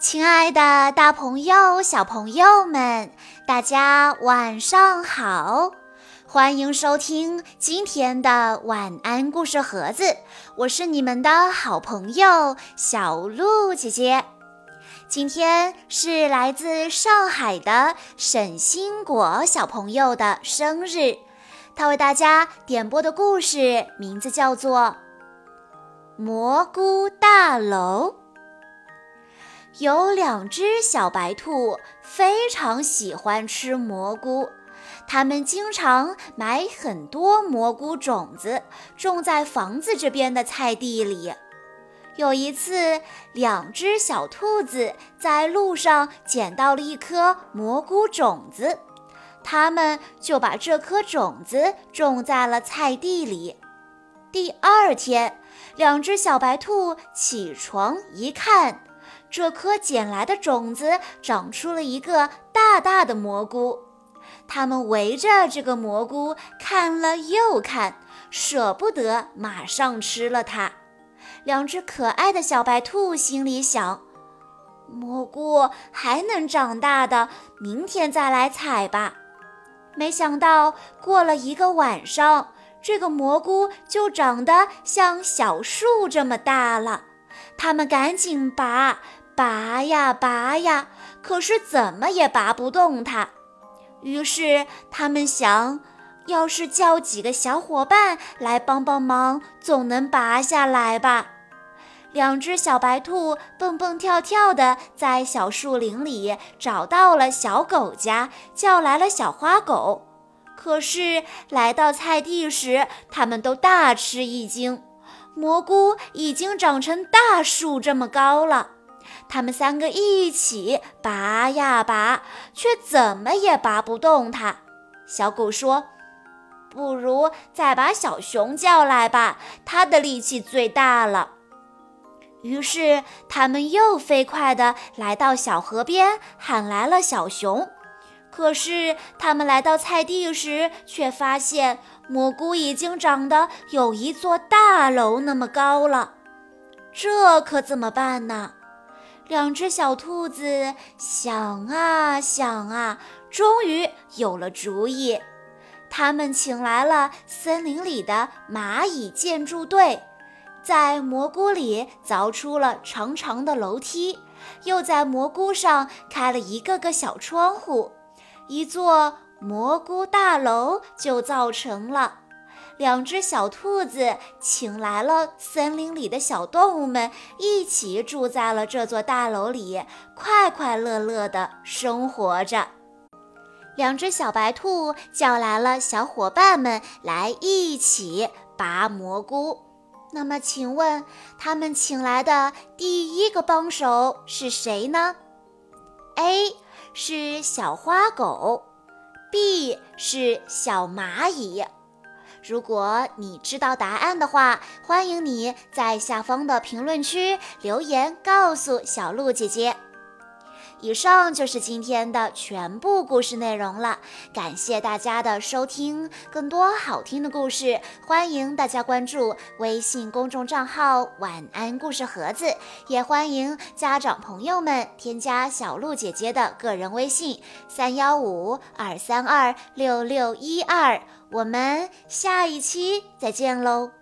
亲爱的，大朋友、小朋友们，大家晚上好！欢迎收听今天的晚安故事盒子，我是你们的好朋友小鹿姐姐。今天是来自上海的沈星果小朋友的生日，他为大家点播的故事名字叫做《蘑菇大楼》。有两只小白兔非常喜欢吃蘑菇，它们经常买很多蘑菇种子，种在房子这边的菜地里。有一次，两只小兔子在路上捡到了一颗蘑菇种子，它们就把这颗种子种在了菜地里。第二天，两只小白兔起床一看。这颗捡来的种子长出了一个大大的蘑菇，它们围着这个蘑菇看了又看，舍不得马上吃了它。两只可爱的小白兔心里想：蘑菇还能长大的，明天再来采吧。没想到过了一个晚上，这个蘑菇就长得像小树这么大了。它们赶紧拔。拔呀拔呀，可是怎么也拔不动它。于是他们想，要是叫几个小伙伴来帮帮忙，总能拔下来吧。两只小白兔蹦蹦跳跳地在小树林里找到了小狗家，叫来了小花狗。可是来到菜地时，他们都大吃一惊，蘑菇已经长成大树这么高了。他们三个一起拔呀拔，却怎么也拔不动它。小狗说：“不如再把小熊叫来吧，它的力气最大了。”于是他们又飞快地来到小河边，喊来了小熊。可是他们来到菜地时，却发现蘑菇已经长得有一座大楼那么高了。这可怎么办呢？两只小兔子想啊想啊，终于有了主意。他们请来了森林里的蚂蚁建筑队，在蘑菇里凿出了长长的楼梯，又在蘑菇上开了一个个小窗户，一座蘑菇大楼就造成了。两只小兔子请来了森林里的小动物们，一起住在了这座大楼里，快快乐乐地生活着。两只小白兔叫来了小伙伴们来一起拔蘑菇。那么，请问他们请来的第一个帮手是谁呢？A 是小花狗，B 是小蚂蚁。如果你知道答案的话，欢迎你在下方的评论区留言告诉小鹿姐姐。以上就是今天的全部故事内容了，感谢大家的收听。更多好听的故事，欢迎大家关注微信公众账号“晚安故事盒子”，也欢迎家长朋友们添加小鹿姐姐的个人微信：三幺五二三二六六一二。我们下一期再见喽。